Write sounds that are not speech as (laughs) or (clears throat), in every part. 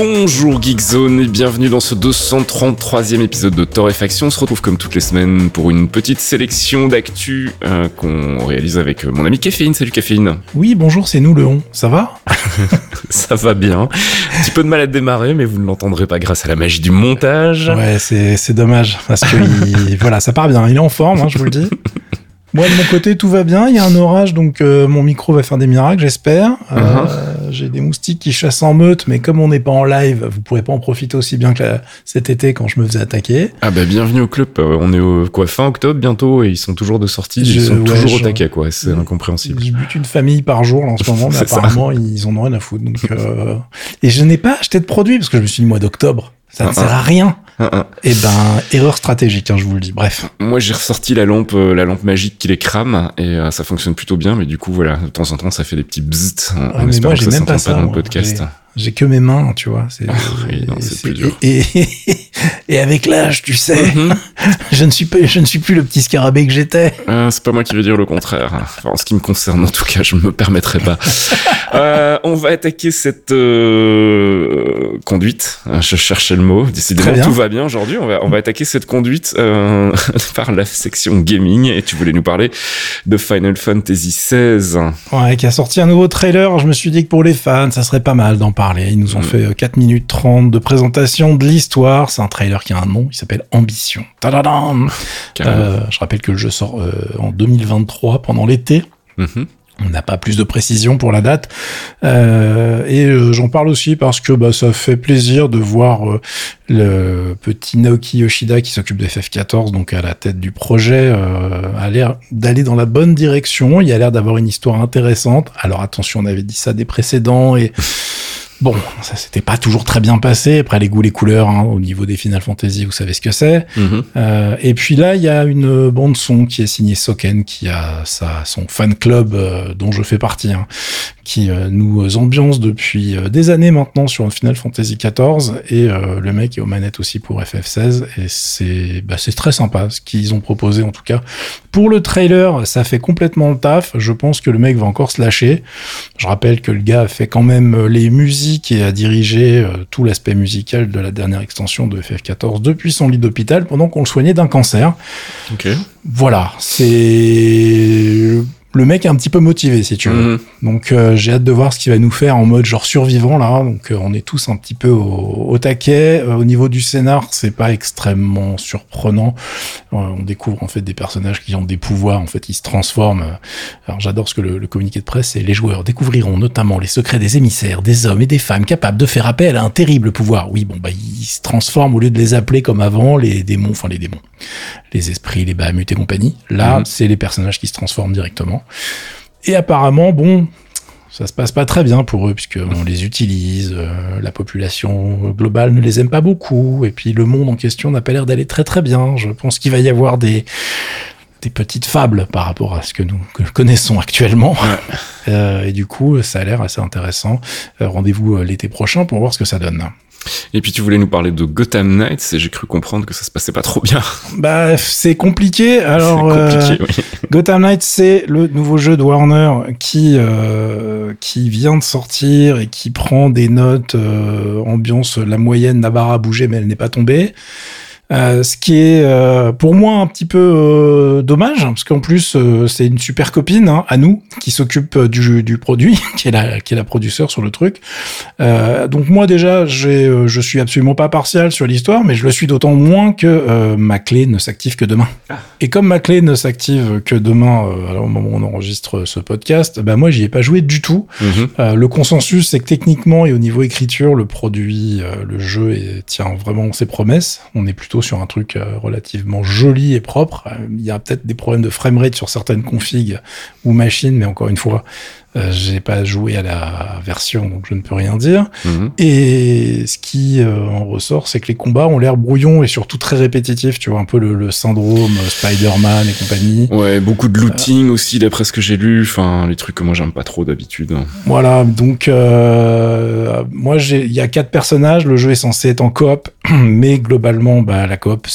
Bonjour Geekzone et bienvenue dans ce 233e épisode de Torréfaction. On se retrouve comme toutes les semaines pour une petite sélection d'actu euh, qu'on réalise avec mon ami Caféine. Salut Caféine. Oui, bonjour, c'est nous le on. Ça va? (laughs) Ça va bien. Un petit peu de mal à démarrer, mais vous ne l'entendrez pas grâce à la magie du montage. Ouais, c'est dommage parce que il, (laughs) voilà, ça part bien. Il est en forme, hein, je vous le dis. (laughs) Moi, de mon côté, tout va bien. Il y a un orage, donc euh, mon micro va faire des miracles, j'espère. Euh, Uh-huh. J'ai des moustiques qui chassent en meute, mais comme on n'est pas en live, vous pourrez pas en profiter aussi bien que la- cet été quand je me faisais attaquer. Ah bah bienvenue au club. Euh, On est au quoi fin octobre bientôt et ils sont toujours de sortie. Je- ils sont ouais, toujours au je- taquet quoi. C'est incompréhensible. Je bute une famille par jour là, en ce moment, (laughs) mais ça. apparemment ils en ont rien à foutre. Donc, euh, Et je n'ai pas acheté de produit parce que je me suis dit mois d'octobre, ça ne Ah, sert ah. à rien. Et ben, erreur stratégique, hein, je vous le dis. Bref. Moi j'ai ressorti la lampe, euh, la lampe magique qui les crame et euh, ça fonctionne plutôt bien. Mais du coup voilà, de temps en temps ça fait des petits bzzzt. En mais espérant moi, que ça pas s'entend ça. dans le podcast. J'ai que mes mains, tu vois. C'est, Ah, oui, c'est. Et, et, (laughs) et avec l'âge, tu sais, Mhm. (laughs) je ne suis pas, je ne suis plus le petit scarabée que j'étais. Euh, c'est pas moi qui vais dire le contraire. Enfin, en ce qui me concerne, en tout cas, je me permettrai pas. (laughs) Euh, on va attaquer cette euh, conduite. Je cherchais le mot. Décidément, tout va bien aujourd'hui. On va, on va attaquer cette conduite euh, par la section gaming. Et tu voulais nous parler de Final Fantasy XVI. Ouais, qui a sorti un nouveau trailer. Je me suis dit que pour les fans, ça serait pas mal d'en parler. Ils nous ont Mm. fait euh, 4 minutes 30 de présentation de l'histoire. C'est un trailer qui a un nom. Il s'appelle Ambition. Euh, je rappelle que le jeu sort euh, en 2023 pendant l'été. Mhm. On n'a pas plus de précision pour la date. Euh, et euh, j'en parle aussi parce que bah, ça fait plaisir de voir euh, le petit Naoki Yoshida qui s'occupe de FF14, donc à la tête du projet, euh, a l'air d'aller dans la bonne direction. Il a l'air d'avoir une histoire intéressante. Alors attention, on avait dit ça des précédents et (laughs) bon, ça s'était pas toujours très bien passé. Après les goûts, les couleurs, hein, au niveau des Final Fantasy, vous savez ce que c'est. Mhm. Euh, et puis là, il y a une bande son qui est signée Soken, qui a sa, son fan club euh, dont je fais partie, hein, qui euh, nous ambiance depuis des années maintenant sur Final Fantasy XIV. Et le mec est aux manettes aussi pour FF16. Et c'est bah, c'est très sympa ce qu'ils ont proposé en tout cas. Pour le trailer, ça fait complètement le taf. Je pense que le mec va encore se lâcher. Je rappelle que le gars fait quand même les musiques et a dirigé euh, tout l'aspect musical de la dernière extension de FF14 depuis son lit d'hôpital pendant qu'on le soignait d'un cancer. Voilà, c'est le mec est un petit peu motivé si tu veux. Mhm. Donc euh, j'ai hâte de voir ce qu'il va nous faire en mode genre survivant là. Donc euh, on est tous un petit peu au, au taquet. Euh, au niveau du scénar, c'est pas extrêmement surprenant. Euh, on découvre en fait des personnages qui ont des pouvoirs. En fait, ils se transforment. Alors j'adore ce que le, le communiqué de presse c'est les joueurs découvriront notamment les secrets des émissaires, des hommes et des femmes capables de faire appel à un terrible pouvoir. Oui, bon bah ils se transforment au lieu de les appeler comme avant les démons, enfin les démons, les esprits, les Bahamut et compagnie. Là, Mhm. c'est les personnages qui se transforment directement. Et apparemment, bon, ça se passe pas très bien pour eux, puisque on les utilise, euh, la population globale ne les aime pas beaucoup, et puis le monde en question n'a pas l'air d'aller très très bien. Je pense qu'il va y avoir des, des petites fables par rapport à ce que nous que connaissons actuellement. (laughs) Euh, et du coup, ça a l'air assez intéressant. Euh, Rendez-vous euh, l'été prochain pour voir ce que ça donne. Et puis tu voulais nous parler de Gotham Knights et j'ai cru comprendre que ça se passait pas trop bien. (laughs) Bah, c'est compliqué. Alors, c'est euh, compliqué. oui. (laughs) Gotham Knights, c'est le nouveau jeu de Warner qui euh, qui vient de sortir et qui prend des notes euh, ambiance la moyenne n'a pas bougé mais elle n'est pas tombée. Euh, ce qui est euh, pour moi un petit peu euh, dommage parce qu'en plus c'est une super copine hein, à nous qui s'occupe du, du produit (laughs) qui est la qui est la produceur sur le truc donc moi déjà j'ai je suis absolument pas partial sur l'histoire mais je le suis d'autant moins que ma clé ne s'active que demain et comme ma clé ne s'active que demain alors, au moment où on enregistre ce podcast bah moi j'y ai pas joué du tout Mhm. le consensus, c'est que techniquement et au niveau écriture, le produit, le jeu est- tient vraiment ses promesses. On est plutôt sur un truc euh, relativement joli et propre. Euh, Il y a peut-être des problèmes de framerate sur certaines configs ou machines, mais encore une fois, Euh, j'ai pas joué à la version, donc je ne peux rien dire. Mhm. Et ce qui euh, en ressort, c'est que les combats ont l'air brouillons et surtout très répétitifs. Tu vois, un peu le, le syndrome euh, Spider-Man et compagnie. Ouais, beaucoup de looting aussi, d'après ce que j'ai lu. Enfin, les trucs que moi j'aime pas trop d'habitude. Voilà, donc moi il y a quatre personnages. Le jeu est censé être en coop, (clears throat) mais globalement, bah, la coop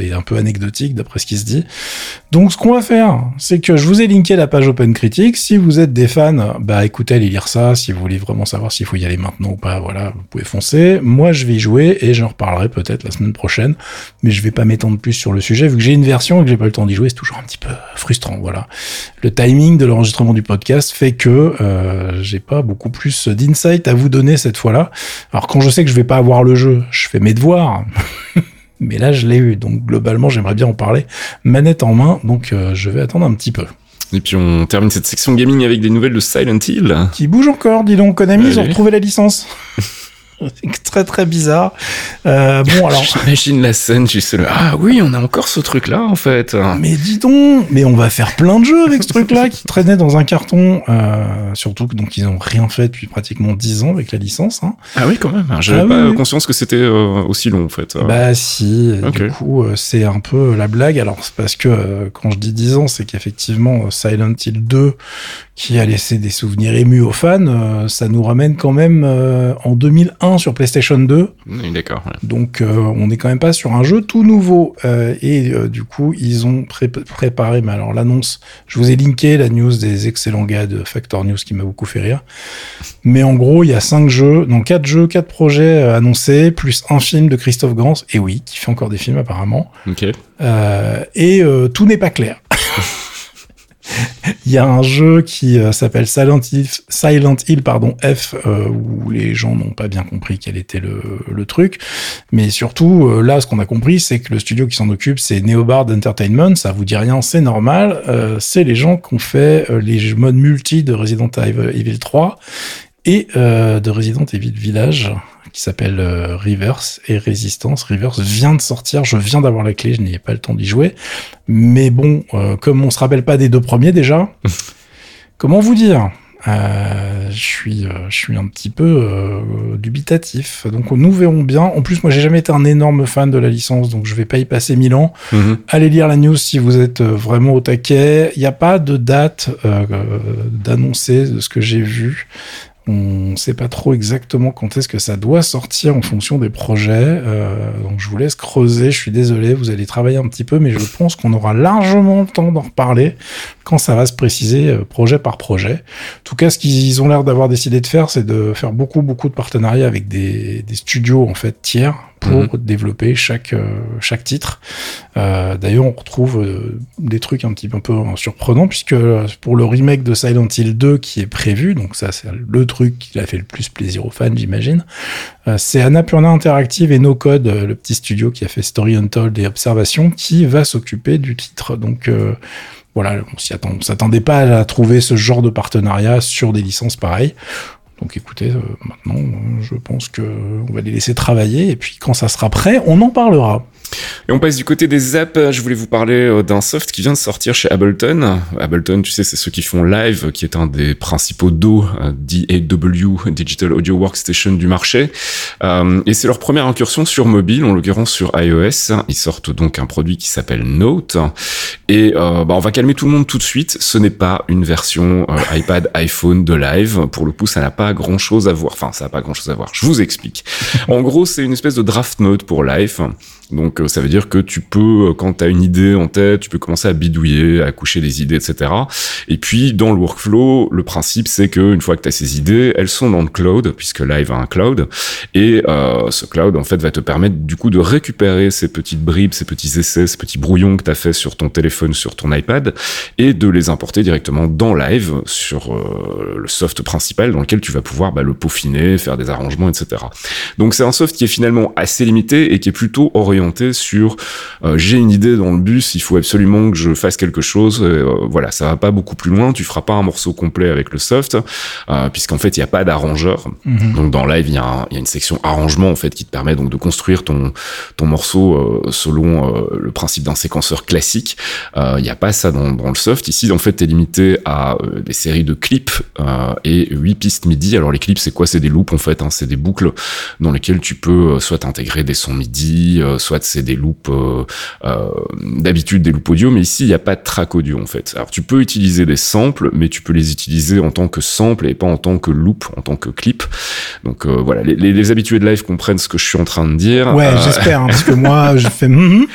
est un peu anecdotique d'après ce qui se dit. Donc ce qu'on va faire, c'est que je vous ai linké la page Open Critique. Si vous êtes des fans, bah écoutez, allez lire ça. Si vous voulez vraiment savoir s'il faut y aller maintenant ou pas, voilà, vous pouvez foncer. Moi, je vais y jouer et j'en reparlerai peut-être la semaine prochaine. Mais je vais pas m'étendre plus sur le sujet vu que j'ai une version et que j'ai pas le temps d'y jouer. C'est toujours un petit peu frustrant, voilà. Le timing de l'enregistrement du podcast fait que euh, j'ai pas beaucoup plus d'insight à vous donner cette fois-là. Alors quand je sais que je vais pas avoir le jeu, je fais mes devoirs. (laughs) Mais là, je l'ai eu, donc globalement, j'aimerais bien en parler manette en main, donc euh, je vais attendre un petit peu. Et puis on termine cette section gaming avec des nouvelles de Silent Hill. Qui bouge encore, dis donc, Konami, ils ont retrouvé la licence. (laughs) Très très bizarre. Euh, bon, (laughs) alors, J'imagine la scène, tu sais le ah oui, on a encore ce truc là en fait. mais dis donc, mais on va faire plein de jeux avec ce truc-là qui (laughs) traînait dans un carton. Euh, surtout que donc ils ont rien fait depuis pratiquement 10 ans avec la licence. Hein. Ah oui quand même. J'avais Ah pas oui. conscience que c'était euh, aussi long en fait. Bah si, du coup euh, c'est un peu la blague. Alors c'est parce que quand je dis 10 ans, c'est qu'effectivement Silent Hill 2, qui a laissé des souvenirs émus aux fans, euh, ça nous ramène quand même euh, en 2001 sur PlayStation 2. Oui, D'accord. ouais. Donc euh, on n'est quand même pas sur un jeu tout nouveau. Et du coup ils ont pré- préparé, mais alors l'annonce, je vous ai linké la news des excellents gars de Factor News qui m'a beaucoup fait rire. Mais en gros il y a cinq jeux, donc quatre jeux, quatre projets annoncés, plus un film de Christophe Gans, et oui, qui fait encore des films apparemment. Ok. Et tout n'est pas clair. (laughs) (laughs) Il y a un jeu qui euh, s'appelle Silent Hill, pardon, F, euh, où les gens n'ont pas bien compris quel était le, truc. Mais surtout, euh, là, ce qu'on a compris, c'est que le studio qui s'en occupe, c'est Neobard Entertainment. Ça vous dit rien, c'est normal. C'est les gens qui ont fait les modes multi de Resident Evil 3 et de Resident Evil Village qui s'appelle euh, Reverse et Résistance. Reverse vient de sortir, je viens d'avoir la clé, je n'ai pas le temps d'y jouer. Mais bon, euh, comme on se rappelle pas des deux premiers déjà, (laughs) comment vous dire? Euh, je suis, euh, je suis un petit peu euh, dubitatif. Donc nous verrons bien. En plus, moi, j'ai jamais été un énorme fan de la licence, donc je vais pas y passer mille ans. Mhm. Allez lire la news si vous êtes euh, vraiment au taquet. Il n'y a pas de date d'annoncer de ce que j'ai vu. On ne sait pas trop exactement quand est-ce que ça doit sortir en fonction des projets. Euh, donc je vous laisse creuser. Je suis désolé, vous allez travailler un petit peu, mais je pense qu'on aura largement le temps d'en reparler quand ça va se préciser euh, projet par projet. En tout cas, ce qu'ils ont l'air d'avoir décidé de faire, c'est de faire beaucoup, beaucoup de partenariats avec des, des studios en fait tiers pour développer chaque euh, chaque titre. Euh, D'ailleurs, on retrouve euh, des trucs un petit peu, un peu surprenants puisque pour le remake de Silent Hill 2 qui est prévu, donc ça c'est le truc qui a fait le plus plaisir aux fans, j'imagine. c'est Annapurna Interactive et No Code, le petit studio qui a fait Story Untold et Observation, qui va s'occuper du titre. Donc euh, voilà, on s'y attend- s'attendait pas à trouver ce genre de partenariat sur des licences pareilles. Donc écoutez, euh, maintenant, euh, je pense que on va les laisser travailler et puis quand ça sera prêt, on en parlera. Et on passe du côté des apps. Je voulais vous parler euh, d'un soft qui vient de sortir chez Ableton. Ableton, tu sais, c'est ceux qui font Live, qui est un des principaux DAW, euh, DAW, Digital Audio Workstation du marché. Euh, et c'est leur première incursion sur mobile, en l'occurrence sur iOS. Ils sortent donc un produit qui s'appelle Note. Et euh, bah, on va calmer tout le monde tout de suite. Ce n'est pas une version iPad, (laughs) iPhone de Live. Pour le coup, ça n'a pas grand-chose à voir. Enfin, ça n'a pas grand-chose à voir. Je vous explique. En gros, c'est une espèce de draft mode pour Live. Donc euh, ça veut dire que tu peux, euh, quand tu as une idée en tête, tu peux commencer à bidouiller, à coucher des idées, etc. Et puis dans le workflow, le principe c'est que une fois que tu as ces idées, elles sont dans le cloud, puisque Live a un cloud, et euh, ce cloud en fait va te permettre du coup de récupérer ces petites bribes, ces petits essais, ces petits brouillons que tu as fait sur ton téléphone, sur ton iPad, et de les importer directement dans Live sur euh, le soft principal dans lequel tu vas pouvoir bah, le peaufiner, faire des arrangements, etc. Donc c'est un soft qui est finalement assez limité et qui est plutôt orienté sur euh, j'ai une idée dans le bus, il faut absolument que je fasse quelque chose. euh, voilà, ça va pas beaucoup plus loin. Tu feras pas un morceau complet avec le soft, euh, puisqu'en fait il y a pas d'arrangeur. Donc dans Live il y, a y une section arrangement en fait qui te permet donc de construire ton ton morceau euh, selon le principe d'un séquenceur classique. Il n'y a pas ça dans, dans, le soft. Ici, en fait, tu es limité à des séries de clips et 8 pistes MIDI. Alors les clips, c'est quoi? C'est des loops en fait, hein, c'est des boucles dans lesquelles tu peux soit intégrer des sons MIDI, soit c'est des loops d'habitude des loops audio, mais ici il n'y a pas de track audio en fait. Alors tu peux utiliser des samples, mais tu peux les utiliser en tant que sample et pas en tant que loop, en tant que clip. Donc euh, voilà, les, les, habitués de live comprennent ce que je suis en train de dire. Ouais, euh, j'espère, hein, parce que moi (laughs) je fais mm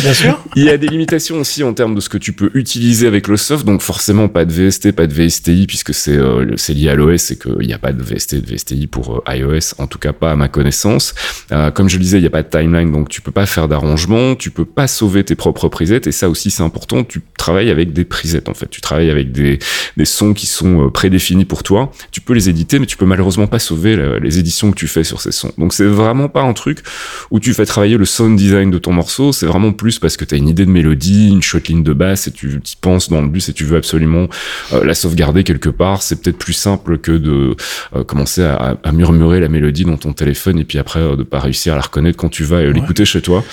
bien sûr. Il y a des limitations aussi en termes de ce que tu peux utiliser avec le soft, donc forcément pas de VST, pas de VSTI, puisque c'est euh, c'est lié à l'OS et qu'il n'y a pas de VST, de VSTI pour iOS, en tout cas pas à ma connaissance. comme je le disais, il n'y a pas de timeline, donc tu peux pas faire d'arrangement, tu peux pas sauver tes propres presets, et ça aussi c'est important, tu travailles avec des presets en fait, tu travailles avec des, des sons qui sont prédéfinis pour toi, tu peux les éditer, mais tu peux malheureusement pas sauver les éditions que tu fais sur ces sons. Donc c'est vraiment pas un truc où tu fais travailler le sound design de ton morceau, c'est vraiment plus parce que tu as une idée de mélodie, une shotline de basse et tu y penses dans le bus et tu veux absolument euh, la sauvegarder quelque part. C'est peut-être plus simple que de euh, commencer à, murmurer la mélodie dans ton téléphone et puis après euh, de pas réussir à la reconnaître quand tu vas l'écouter chez toi.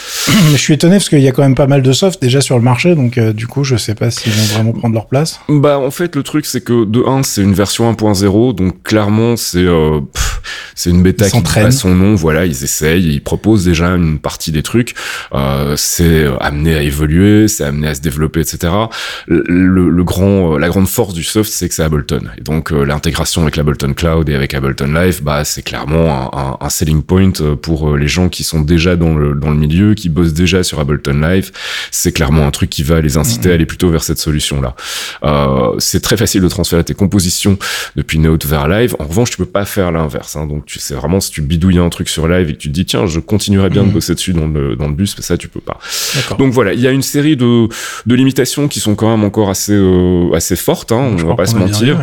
Je suis étonné parce qu'il y a quand même pas mal de soft déjà sur le marché, donc du coup je sais pas s'ils vont vraiment prendre leur place. Bah en fait le truc c'est que de 1 c'est une version 1.0, donc clairement c'est c'est une bêta qui a son nom. Voilà, ils essayent, ils proposent déjà une partie des trucs. Euh, c'est amené à évoluer, c'est amené à se développer, etc. Le, le, grand, euh, la grande force du soft, c'est que c'est Ableton. Et donc euh, l'intégration avec l'Ableton Cloud et avec Ableton Live, bah c'est clairement un, un, selling point euh, pour les gens qui sont déjà dans le dans le milieu, qui bossent déjà sur Ableton Live. C'est clairement un truc qui va les inciter à aller plutôt vers cette solution là. Euh, c'est très facile de transférer tes compositions depuis Note vers Live. En revanche, tu peux pas faire l'inverse. Hein. Donc tu sais vraiment si tu bidouilles un truc sur live et que tu te dis tiens je continuerai bien de mhm. bosser dessus dans le dans le bus mais ça tu peux pas donc voilà il y a une série de de limitations qui sont quand même encore assez euh, assez fortes hein, on va pas se mentir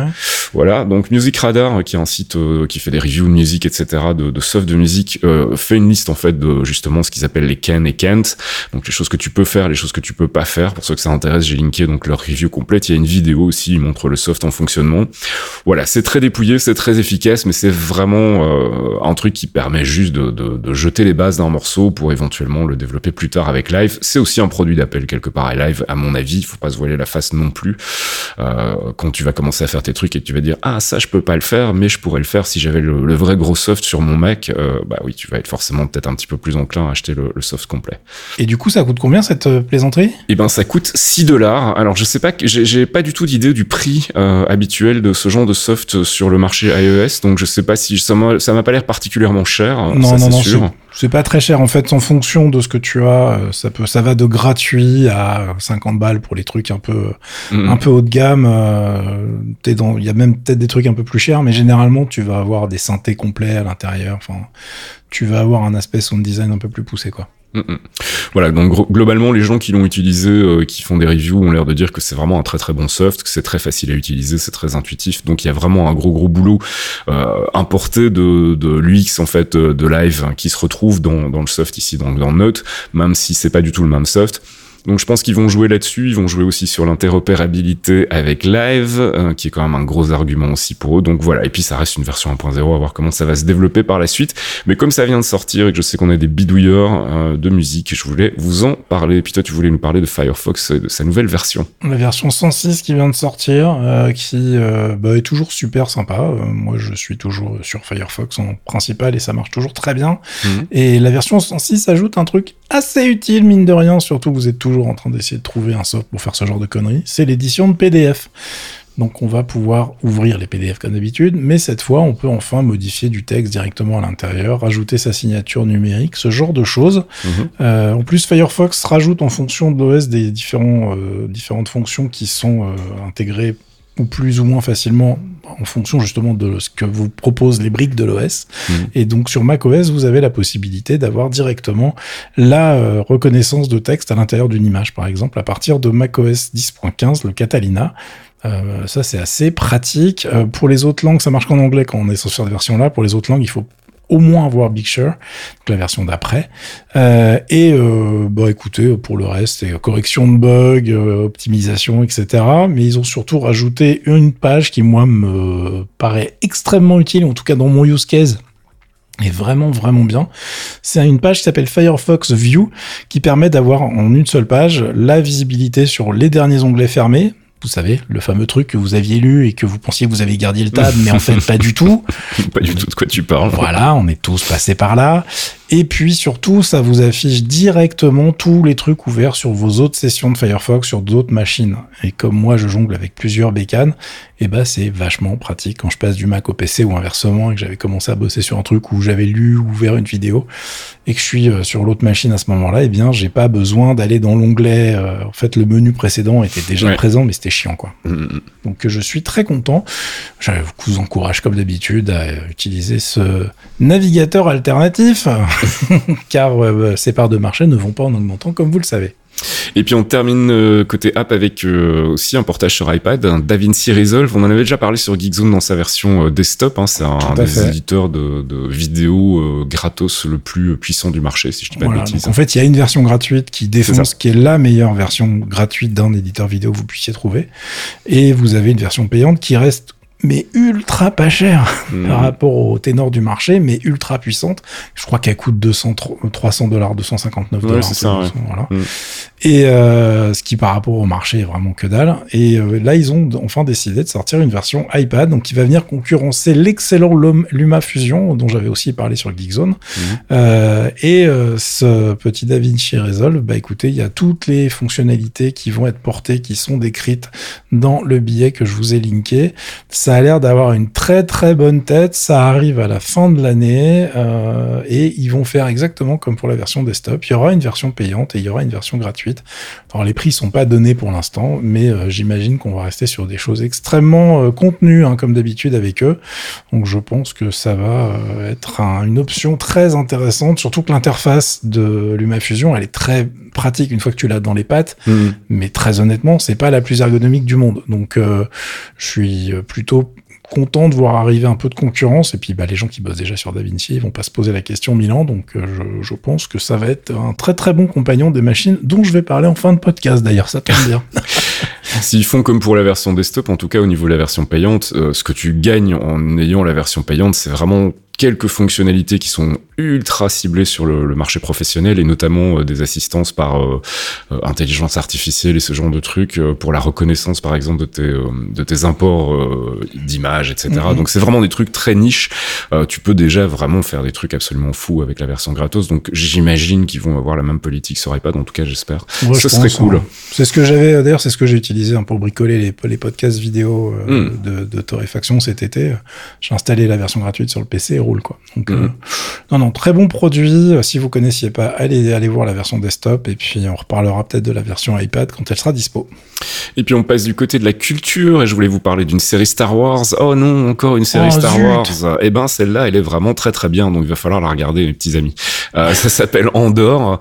voilà donc Music Radar qui est un site euh, qui fait des reviews de musique etc de, de soft de musique euh, fait une liste en fait de justement ce qu'ils appellent les can et can't donc les choses que tu peux faire les choses que tu peux pas faire pour ceux que ça intéresse j'ai linké donc leur review complète il y a une vidéo aussi ils montrent le soft en fonctionnement voilà c'est très dépouillé c'est très efficace mais c'est vraiment un truc qui permet juste de, de, jeter les bases d'un morceau pour éventuellement le développer plus tard avec Live. C'est aussi un produit d'appel quelque part à Live, à mon avis. Il faut pas se voiler la face non plus euh, quand tu vas commencer à faire tes trucs et que tu vas dire ah ça je peux pas le faire, mais je pourrais le faire si j'avais le, vrai gros soft sur mon Mac. Euh, bah oui, tu vas être forcément peut-être un petit peu plus enclin à acheter le, le soft complet. Et du coup, ça coûte combien cette euh, plaisanterie? Eh ben, ça coûte 6 dollars. Alors je sais pas, j'ai pas du tout d'idée du prix euh, habituel de ce genre de soft sur le marché iOS, donc je sais pas si ça m'a pas l'air particulièrement cher. Non, ça, non, non, c'est pas très cher en fait en fonction de ce que tu as. Euh, ça peut, ça va de gratuit à 50 balles pour les trucs un peu, mm. un peu haut de gamme. Euh, il y a même peut-être des trucs un peu plus chers, mais généralement tu vas avoir des synthés complets à l'intérieur. Enfin, tu vas avoir un aspect sound design un peu plus poussé quoi. Mm, mm. Voilà, donc globalement, les gens qui l'ont utilisé, euh, qui font des reviews, ont l'air de dire que c'est vraiment un très très bon soft, que c'est très facile à utiliser, c'est très intuitif. Donc il y a vraiment un gros gros boulot euh, importé de, de l'UX en fait de live hein, qui se retrouve dans, dans le soft ici, dans, dans Note, même si c'est pas du tout le même soft. Donc je pense qu'ils vont jouer là-dessus, ils vont jouer aussi sur l'interopérabilité avec Live, euh, qui est quand même un gros argument aussi pour eux. Donc voilà, et puis ça reste une version 1.0, à voir comment ça va se développer par la suite. Mais comme ça vient de sortir et que je sais qu'on a des bidouilleurs euh, de musique, je voulais vous en parler. Et puis toi, tu voulais nous parler de Firefox, de sa nouvelle version. La version 106 qui vient de sortir, euh, qui bah, est toujours super sympa. moi, je suis toujours sur Firefox en principal et ça marche toujours très bien. Mhm. Et la version 106 ajoute un truc assez utile, mine de rien, surtout vous êtes toujours en train d'essayer de trouver un soft pour faire ce genre de conneries, c'est l'édition de PDF. Donc on va pouvoir ouvrir les PDF comme d'habitude, mais cette fois on peut enfin modifier du texte directement à l'intérieur, rajouter sa signature numérique, ce genre de choses. Mhm. Euh, en plus Firefox rajoute en fonction de l'OS des différents, euh, différentes fonctions qui sont euh, intégrées ou plus ou moins facilement en fonction justement de ce que vous proposent les briques de l'OS. Mhm. Et donc sur macOS, vous avez la possibilité d'avoir directement la euh, reconnaissance de texte à l'intérieur d'une image, par exemple, à partir de macOS 10.15, le Catalina. Euh, ça, c'est assez pratique. Euh, pour les autres langues, ça marche qu'en anglais quand on est sur cette version-là. Pour les autres langues, il faut au moins avoir Big Sur, la version d'après. Euh, et euh, bah écoutez, pour le reste, c'est correction de bugs, euh, optimisation, etc. Mais ils ont surtout rajouté une page qui moi me paraît extrêmement utile, en tout cas dans mon use case est vraiment vraiment bien. C'est une page qui s'appelle Firefox View qui permet d'avoir en une seule page la visibilité sur les derniers onglets fermés, vous savez, le fameux truc que vous aviez lu et que vous pensiez que vous avez gardé le tab, mais en fait pas du tout. (laughs) pas du tout de quoi tu parles. Voilà, on est tous passés par là. Et puis surtout, ça vous affiche directement tous les trucs ouverts sur vos autres sessions de Firefox sur d'autres machines. Et comme moi, je jongle avec plusieurs bécanes, et eh ben c'est vachement pratique quand je passe du Mac au PC ou inversement et que j'avais commencé à bosser sur un truc où j'avais lu ou ouvert une vidéo et que je suis euh, sur l'autre machine à ce moment-là, et eh bien j'ai pas besoin d'aller dans l'onglet. Euh, en fait, le menu précédent était déjà présent, mais c'était chiant quoi. Mm, mm, mm. Donc je suis très content. Je vous encourage comme d'habitude à utiliser ce navigateur alternatif (laughs) car euh, ces parts de marché ne vont pas en augmentant, comme vous le savez. Et puis on termine euh, côté app avec euh, aussi un portage sur iPad, un DaVinci Resolve. On en avait déjà parlé sur Geekzone dans sa version desktop. Hein. c'est un, des éditeurs de, de vidéos gratos le plus puissant du marché, si je dis pas de bêtises. en fait, il y a une version gratuite qui défonce, qui est la meilleure version gratuite d'un éditeur vidéo que vous puissiez trouver, et vous avez une version payante qui reste mais ultra pas cher mmh. par rapport au ténor du marché, mais ultra puissante. Je crois qu'elle coûte 200, 300 dollars, 259 dollars. voilà. Mmh. Et euh, ce qui par rapport au marché est vraiment que dalle. Et euh, là, ils ont enfin décidé de sortir une version iPad, donc qui va venir concurrencer l'excellent Luma Fusion, dont j'avais aussi parlé sur Geekzone. Mmh. Euh, et euh, ce petit DaVinci Resolve, bah écoutez, il y a toutes les fonctionnalités qui vont être portées, qui sont décrites dans le billet que je vous ai linké. Ça a l'air d'avoir une très très bonne tête. Ça arrive à la fin de l'année euh, et ils vont faire exactement comme pour la version desktop. Il y aura une version payante et il y aura une version gratuite. Alors les prix sont pas donnés pour l'instant, mais euh, j'imagine qu'on va rester sur des choses extrêmement euh, contenues hein, comme d'habitude avec eux. Donc je pense que ça va euh, être une option très intéressante, surtout que l'interface de LumaFusion elle est très pratique une fois que tu l'as dans les pattes, mmh. mais très honnêtement c'est pas la plus ergonomique du monde. Donc je suis plutôt content de voir arriver un peu de concurrence. Et puis, bah, les gens qui bossent déjà sur DaVinci, ils vont pas se poser la question Milan. Donc, euh, je, je, pense que ça va être un très très bon compagnon des machines dont je vais parler en fin de podcast. D'ailleurs, ça tombe bien. (laughs) S'ils font comme pour la version desktop, en tout cas au niveau de la version payante, euh, ce que tu gagnes en ayant la version payante, c'est vraiment quelques fonctionnalités qui sont ultra ciblées sur le, marché professionnel et notamment euh, des assistances par euh, euh, intelligence artificielle et ce genre de trucs pour la reconnaissance par exemple de tes de tes imports d'images etc mm-hmm. donc c'est vraiment des trucs très niches. Tu peux déjà vraiment faire des trucs absolument fous avec la version gratos. Donc j'imagine qu'ils vont avoir la même politique sur iPad. En tout cas j'espère. Ce serait cool. hein. c'est ce que j'avais d'ailleurs c'est ce que j'ai utilisé hein, pour bricoler les, les podcasts vidéo mm. de, de torréfaction cet été. J'ai installé la version gratuite sur le PC roule quoi. Donc, mhm. euh, non, non, très bon produit. Euh, si vous connaissiez pas, allez, allez voir la version desktop et puis on reparlera peut-être de la version iPad quand elle sera dispo. Et puis on passe du côté de la culture et je voulais vous parler d'une série Star Wars. Oh non, encore une série oh, Star Wars. Eh ben celle-là, elle est vraiment très très bien, donc il va falloir la regarder, mes petits amis. Euh, (laughs) ça s'appelle Andorre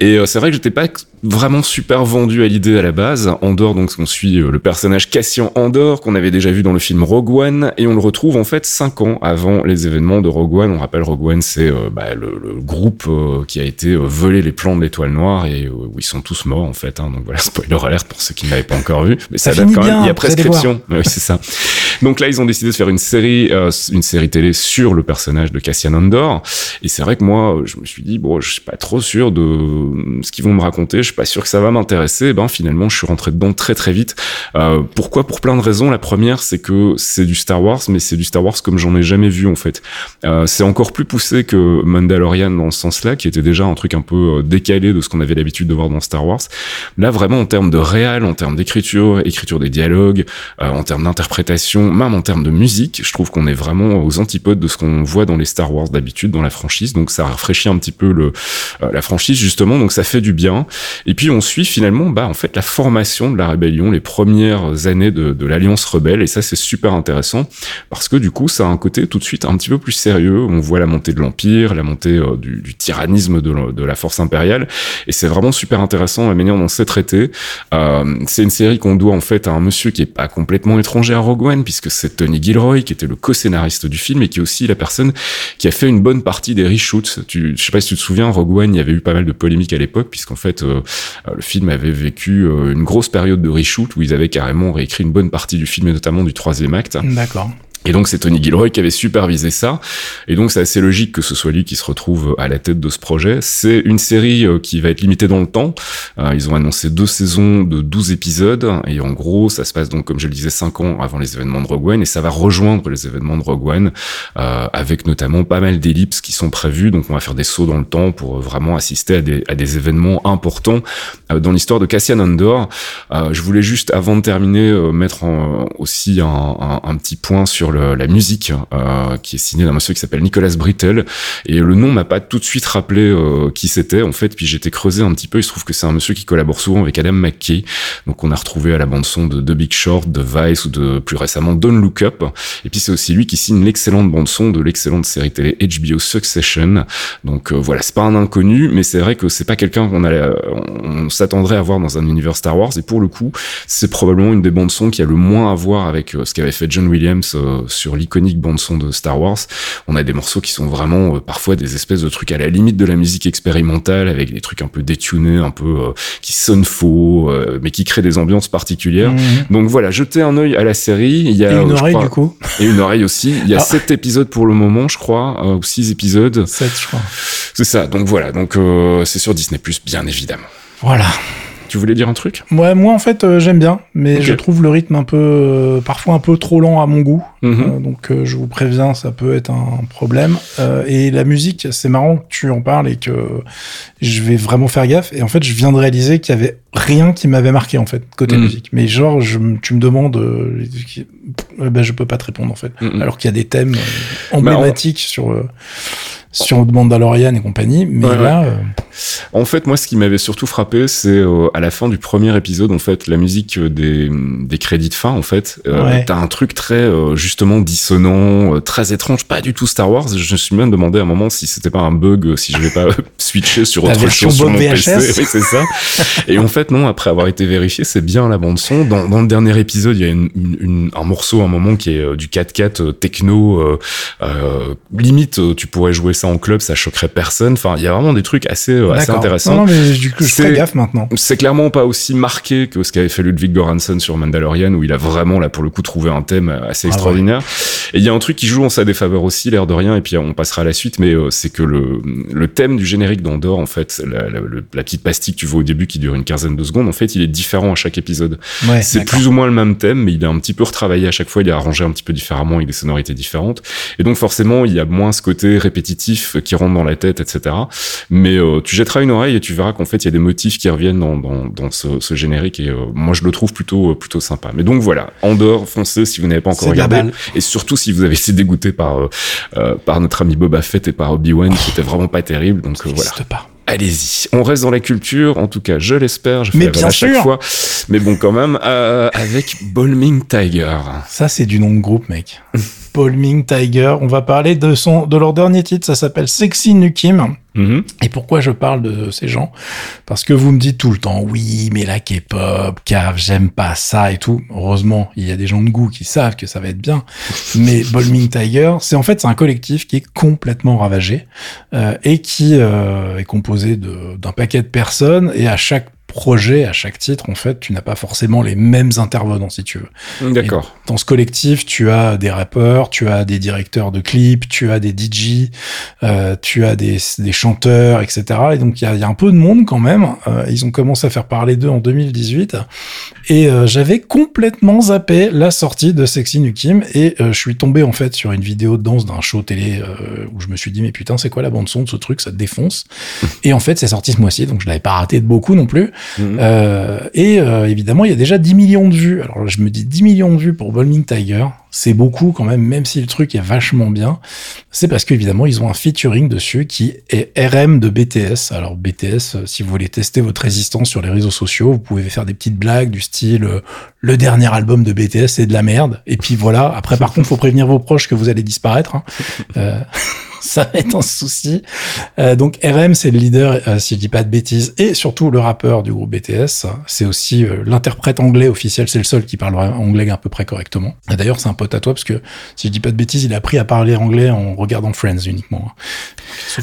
et c'est vrai que j'étais pas vraiment super vendu à l'idée à la base. Andorre, donc on suit le personnage Cassian Andorre qu'on avait déjà vu dans le film Rogue One et on le retrouve en fait cinq ans avant les événements de Rogue One. On rappelle Rogue One, c'est euh, bah, le, le, groupe euh, qui a été euh, volé les plans de l'étoile noire et où ils sont tous morts en fait. Hein. Donc voilà, (laughs) spoiler alert pour ceux qui ne l'avaient pas encore vu. Mais ça, date quand même. Il y a prescription. (laughs) oui, c'est ça. Donc là, ils ont décidé de faire une série, une série télé sur le personnage de Cassian Andor. Et c'est vrai que moi, je me suis dit bon, je suis pas trop sûr de ce qu'ils vont me raconter. Je suis pas sûr que ça va m'intéresser. Ben finalement, je suis rentré dedans très très vite. pourquoi? Pour plein de raisons. La première, c'est que c'est du Star Wars, mais c'est du Star Wars comme j'en ai jamais vu en fait. Euh, c'est encore plus poussé que Mandalorian dans ce sens-là, qui était déjà un truc un peu euh, décalé de ce qu'on avait l'habitude de voir dans Star Wars. Là, vraiment, en termes de réel, en termes d'écriture, écriture des dialogues, euh, en termes d'interprétation, même en termes de musique, je trouve qu'on est vraiment aux antipodes de ce qu'on voit dans les Star Wars d'habitude, dans la franchise. Donc, ça rafraîchit un petit peu le, la franchise, justement. Donc, ça fait du bien. Et puis, on suit finalement, bah, en fait, la formation de la rébellion, les premières années de, de l'Alliance rebelle. Et ça, c'est super intéressant parce que du coup, ça a un côté tout de suite un petit peu plus sérieux. On voit la montée de l'empire, la montée euh, du, du, tyrannisme de, de, la force impériale, et c'est vraiment super intéressant la manière dont c'est traité. Euh, c'est une série qu'on doit en fait à un monsieur qui est pas complètement étranger à Rogue One, puisque c'est Tony Gilroy qui était le co-scénariste du film et qui est aussi la personne qui a fait une bonne partie des reshoots. Tu, je sais pas si tu te souviens, Rogue One, il y avait eu pas mal de polémiques à l'époque, puisqu'en fait euh, le film avait vécu une grosse période de reshoot où ils avaient carrément réécrit une bonne partie du film et notamment du troisième acte. D'accord. Et donc c'est Tony Gilroy qui avait supervisé ça. Et donc c'est assez logique que ce soit lui qui se retrouve à la tête de ce projet. C'est une série euh, qui va être limitée dans le temps. Euh, ils ont annoncé deux saisons de 12 épisodes. Et en gros, ça se passe donc, comme je le disais, 5 ans avant les événements de Rogue One. Et ça va rejoindre les événements de Rogue One, euh, avec notamment pas mal d'ellipses qui sont prévues. Donc on va faire des sauts dans le temps pour vraiment assister à des, événements importants dans l'histoire de Cassian Andor. je voulais juste, avant de terminer, mettre aussi un, un, petit point sur la musique euh, qui est signée d'un monsieur qui s'appelle Nicolas Brittel. Et le nom m'a pas tout de suite rappelé euh, qui c'était en fait. Puis j'étais creusé un petit peu. Il se trouve que c'est un monsieur qui collabore souvent avec Adam McKay. Donc on a retrouvé à la bande son de The Big Short de Vice ou de plus récemment Don't Look Up. Et puis c'est aussi lui qui signe l'excellente bande son de l'excellente série télé HBO Succession. Donc euh, voilà. C'est pas un inconnu mais c'est vrai que c'est pas quelqu'un qu'on allait on s'attendrait à voir dans un univers Star Wars. Et pour le coup c'est probablement une des bandes son qui a le moins à voir avec ce qu'avait fait John Williams sur l'iconique bande son de Star Wars, on a des morceaux qui sont vraiment euh, parfois des espèces de trucs à la limite de la musique expérimentale, avec des trucs un peu détunés, un peu euh, qui sonnent faux, euh, mais qui créent des ambiances particulières. Mhm. Donc voilà, jetez un œil à la série. Il y a et une oreille du coup. (laughs) Et une oreille aussi. Il y a ah. sept épisodes pour le moment, je crois, ou six épisodes. Sept, je crois. C'est ça. Donc voilà. Donc c'est sur Disney Plus, bien évidemment. Voilà. Tu voulais dire un truc? Ouais, moi en fait euh, j'aime bien, mais je trouve le rythme un peu, euh, parfois un peu trop lent à mon goût. Mhm. Euh, donc je vous préviens, ça peut être un problème. et la musique, c'est marrant que tu en parles et que je vais vraiment faire gaffe. Et en fait, je viens de réaliser qu'il y avait rien qui m'avait marqué en fait côté mhm. musique. Mais genre, je, tu me demandes, ben je peux pas te répondre en fait. Mhm. Alors qu'il y a des thèmes bah, emblématiques sur sur Mandalorian et compagnie. Mais là, euh, en fait, moi, ce qui m'avait surtout frappé, c'est euh, à la fin du premier épisode, en fait, la musique des, des crédits de fin, en fait, euh, t'as un truc très justement dissonant, très étrange, pas du tout Star Wars. Je me suis même demandé à un moment si c'était pas un bug, si je vais pas (laughs) switcher sur autre chose sur mon PC. (laughs) Oui, c'est ça. et en fait, non. Après avoir été vérifié, c'est bien la bande son. Dans, dans le dernier épisode, il y a une, une, un morceau, un moment qui est du 4-4 techno. limite, tu pourrais jouer ça en club, ça choquerait personne. Enfin, il y a vraiment des trucs assez, euh, assez intéressants. Non, mais du coup, je fais gaffe maintenant. C'est clairement pas aussi marqué que ce qu'avait fait Ludwig Göransson sur Mandalorian, où il a vraiment, là, pour le coup, trouvé un thème assez ah extraordinaire. Et il y a un truc qui joue en sa défaveur aussi, l'air de rien, et puis on passera à la suite, mais euh, c'est que le, le thème du générique d'Andorre, en fait, la, la, la, petite pastille que tu vois au début qui dure une quinzaine de secondes, en fait, il est différent à chaque épisode. c'est plus ou moins le même thème, mais il est un petit peu retravaillé à chaque fois, il est arrangé un petit peu différemment avec des sonorités différentes. Et donc, forcément, il y a moins ce côté répétitif qui rentrent dans la tête, etc. Mais euh, tu jetteras une oreille et tu verras qu'en fait il y a des motifs qui reviennent dans, dans, dans ce, ce, générique et euh, moi je le trouve plutôt euh, plutôt sympa. Mais donc voilà, Andorre, foncez si vous n'avez pas encore regardé et surtout si vous avez été dégoûté par par notre ami Boba Fett et par Obi Wan qui était vraiment pas terrible. Donc voilà. Pas. Allez-y, on reste dans la culture, en tout cas, je l'espère, je fais à chaque fois. Mais bon, quand même, avec Bolming Tiger. Ça, c'est du nom de groupe, mec. (laughs) Bolming Tiger. On va parler de son, de leur dernier titre. Ça s'appelle Sexy Nukim. Mhm. Et pourquoi je parle de ces gens? Parce que vous me dites tout le temps, oui, mais la K-pop, cave, j'aime pas ça et tout. Heureusement, il y a des gens de goût qui savent que ça va être bien. (laughs) mais Bolming Tiger, c'est en fait c'est un collectif qui est complètement ravagé euh, et qui euh, est composé d'un paquet de personnes. Et à chaque projet, à chaque titre, en fait, tu n'as pas forcément les mêmes intervenants, si tu veux. D'accord. Dans ce collectif, tu as des rappeurs, tu as des directeurs de clips, tu as des DJ, euh, tu as des, des, chanteurs, etc. Et donc, il y a, y a, un peu de monde quand même. Euh, ils ont commencé à faire parler d'eux en 2018. Et euh, j'avais complètement zappé la sortie de Sexy Nukim. Et euh, je suis tombé, en fait, sur une vidéo de danse d'un show télé euh, où je me suis dit, mais putain, c'est quoi la bande-son de ce truc? Ça te défonce. (laughs) et en fait, c'est sorti ce mois-ci, donc je l'avais pas raté de beaucoup non plus. Mhm. Euh, et euh, évidemment, il y a déjà 10 millions de vues. Alors je me dis 10 millions de vues pour Bolming Tiger, c'est beaucoup quand même, même si le truc est vachement bien. C'est parce qu'évidemment, ils ont un featuring dessus qui est RM de BTS. Alors BTS, euh, si vous voulez tester votre résistance sur les réseaux sociaux, vous pouvez faire des petites blagues du style le dernier album de BTS c'est de la merde. Et puis voilà. Après, par (laughs) contre, faut prévenir vos proches que vous allez disparaître. Hein. (laughs) (laughs) ça va être un souci. Euh, donc RM, c'est le leader, euh, si je dis pas de bêtises, et surtout le rappeur du groupe BTS. C'est aussi euh, l'interprète anglais officiel, c'est le seul qui parle anglais à peu près correctement. D'ailleurs, c'est un pote à toi, parce que si je dis pas de bêtises, il a appris à parler anglais en regardant Friends uniquement.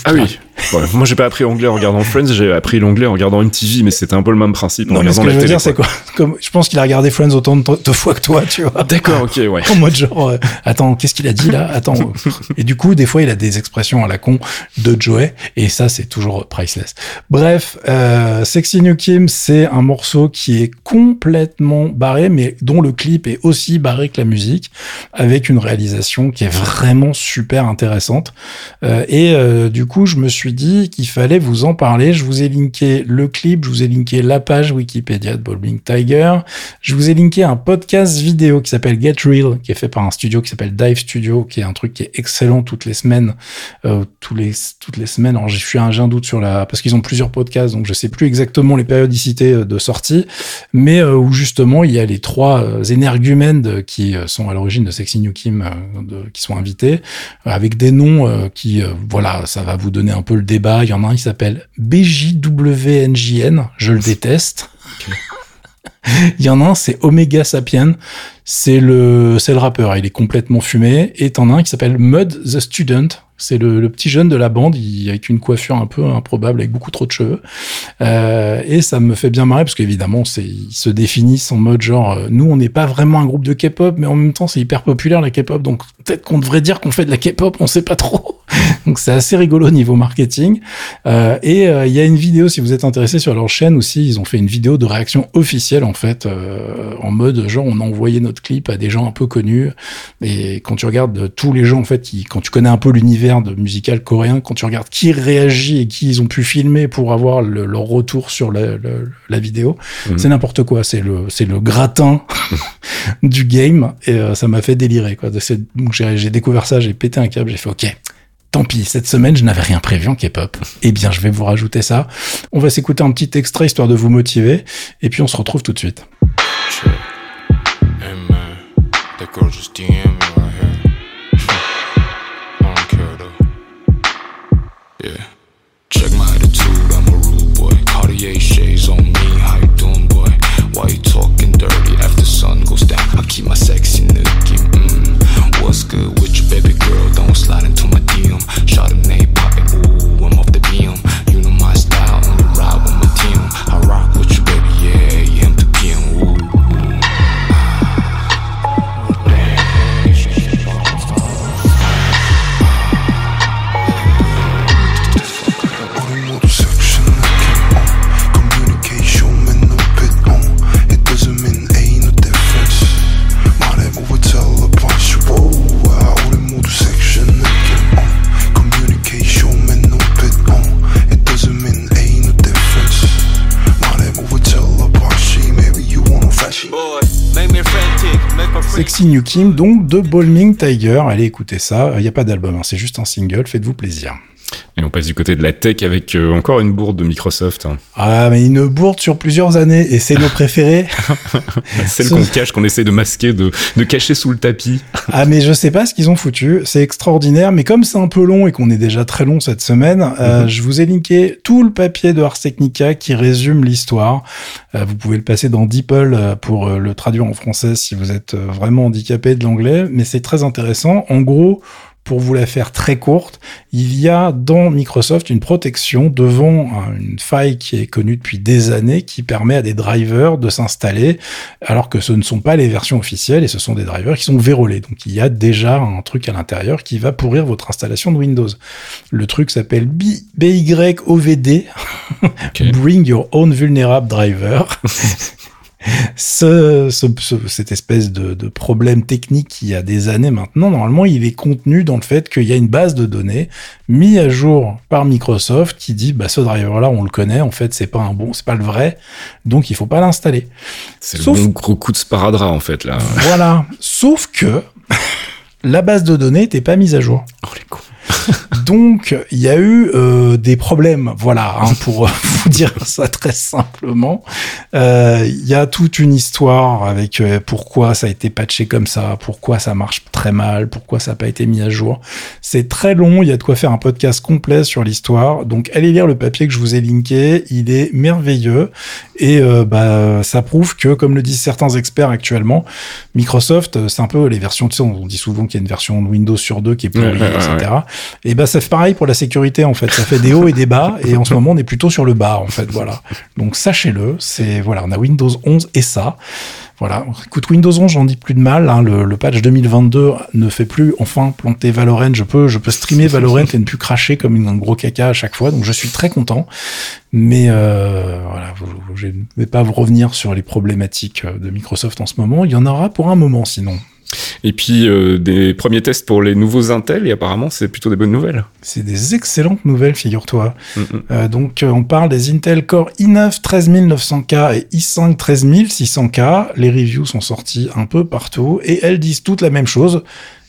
ah oui (laughs) Ouais, moi, j'ai pas appris l'anglais en regardant Friends, j'ai appris l'anglais en regardant MTV, mais c'était un peu le même principe en Non, mais ce que je veux télé. dire, c'est quoi (laughs) Comme, Je pense qu'il a regardé Friends autant de, de fois que toi, tu vois. D'accord, ok, ouais. En mode genre, euh, attends, qu'est-ce qu'il a dit là? Attends. Et du coup, des fois, il a des expressions à la con de Joey, et ça, c'est toujours priceless. Bref, euh, Sexy New Kim, c'est un morceau qui est complètement barré, mais dont le clip est aussi barré que la musique, avec une réalisation qui est vraiment super intéressante. Euh, et euh, du coup, je me suis dit qu'il fallait vous en parler. Je vous ai linké le clip, je vous ai linké la page Wikipédia de Bowling Tiger. Je vous ai linké un podcast vidéo qui s'appelle Get Real, qui est fait par un studio qui s'appelle Dive Studio, qui est un truc qui est excellent toutes les semaines, euh, tous les toutes les semaines. Alors j'ai suis un, j'ai un doute sur la parce qu'ils ont plusieurs podcasts, donc je sais plus exactement les périodicités euh, de sortie, mais euh, où justement il y a les trois euh, énergumènes de- qui euh, sont à l'origine de Sexy New Kim, de- qui sont invités, avec des noms euh, qui, euh, voilà, ça va vous donner un peu le débat. Il y en a un qui s'appelle BJWNJN, je le déteste. (laughs) Il y en a un, c'est Omega Sapien. C'est le, c'est le rappeur. Il est complètement fumé. Et t'en as un qui s'appelle Mud the Student. C'est le, petit jeune de la bande, avec une coiffure un peu improbable, avec beaucoup trop de cheveux. Euh, et ça me fait bien marrer parce qu'évidemment, ils se définissent en mode genre, euh, nous, on n'est pas vraiment un groupe de K-pop, mais en même temps, c'est hyper populaire la K-pop. Donc peut-être qu'on devrait dire qu'on fait de la K-pop, on sait pas trop. (laughs) donc c'est assez rigolo au niveau marketing. Euh, et euh, il y a une vidéo, si vous êtes intéressé sur leur chaîne aussi, ils ont fait une vidéo de réaction officielle en fait, euh, en mode genre on a envoyé notre clip à des gens un peu connus. Et quand tu regardes euh, tous les gens en fait, qui, quand tu connais un peu l'univers de musical coréen, quand tu regardes qui réagit et qui ils ont pu filmer pour avoir le- leur retour sur la, la- la vidéo, Mhm. c'est n'importe quoi. C'est le, c'est le gratin (laughs) du game et euh, ça m'a fait délirer quoi. C'est- J'ai découvert ça, j'ai pété un câble, j'ai fait ok. Tant pis, cette semaine, je n'avais rien prévu en K-pop. Eh bien, je vais vous rajouter ça. On va s'écouter un petit extrait histoire de vous motiver. Et puis, on se retrouve tout de suite. New Kim, donc de Balming Tiger. Allez écouter ça. Il n'y a pas d'album, hein, c'est juste un single. Faites-vous plaisir. Et on passe du côté de la tech avec euh, encore une bourde de Microsoft. hein. Ah, mais une bourde sur plusieurs années et c'est nos (laughs) préférés. Celle Ce- qu'on cache, qu'on essaie de masquer, de, de cacher sous le tapis. Ah mais je sais pas ce qu'ils ont foutu, c'est extraordinaire, mais comme c'est un peu long et qu'on est déjà très long cette semaine, euh, je vous ai linké tout le papier de Ars Technica qui résume l'histoire. Euh, vous pouvez le passer dans DeepL pour le traduire en français si vous êtes vraiment handicapé de l'anglais, mais c'est très intéressant. En gros, pour vous la faire très courte, il y a dans Microsoft une protection devant un- une faille qui est connue depuis des années qui permet à des drivers de s'installer alors que ce ne sont pas les versions officielles et ce sont des drivers qui sont vérolés. Donc il y a déjà un truc à l'intérieur qui va pourrir votre installation de Windows. Le truc s'appelle BYOVD. (laughs) Bring Your Own Vulnerable Driver. (laughs) Ce, ce- ce- cette espèce de, de problème technique qui a des années maintenant, normalement, il est contenu dans le fait qu'il y a une base de données mise à jour par Microsoft qui dit, bah, ce driver-là, on le connaît, en fait, c'est pas un bon, c'est pas le vrai, donc il faut pas l'installer. C'est Sauf- le bon gros coup de sparadrap, en fait, là. Voilà. Sauf que (laughs) la base de données n'était pas mise à jour. Oh, les cons. (laughs) Donc, il y a eu euh, des problèmes, voilà, hein, pour (laughs) vous dire ça très simplement. Euh, Il y a toute une histoire avec euh, pourquoi ça a été patché comme ça, pourquoi ça marche très mal, pourquoi ça n'a pas été mis à jour. C'est très long, il y a de quoi faire un podcast complet sur l'histoire. Donc allez lire le papier que je vous ai linké, il est merveilleux et euh, bah ça prouve que, comme le disent certains experts actuellement, Microsoft, euh, c'est un peu les versions, tu sais, on dit souvent qu'il y a une version Windows sur deux qui est pourrie, Ouais, ouais, ouais, etc. Et bah ça fait pareil pour la sécurité en fait, ça fait des hauts et des bas et en ce moment on est plutôt sur le bas en fait, voilà. Donc sachez-le, c'est voilà, on a Windows 11 et ça. Voilà. Écoute, Windows 11, j'en dis plus de mal. hein. Le, patch 2022 ne fait plus enfin planter Valorant. Je peux, je peux streamer Valorant et ne plus cracher comme une- un gros caca à chaque fois. Donc je suis très content. Mais euh, voilà, je ne vais pas vous revenir sur les problématiques euh, de Microsoft en ce moment. Il y en aura pour un moment sinon. Et puis euh, des premiers tests pour les nouveaux Intel et apparemment c'est plutôt des bonnes nouvelles. C'est des excellentes nouvelles, figure-toi. Mm. Euh, donc, euh, on parle des Intel Core i9 13900K et i5 13600K. Les reviews sont sorties un peu partout et elles disent toutes la même chose.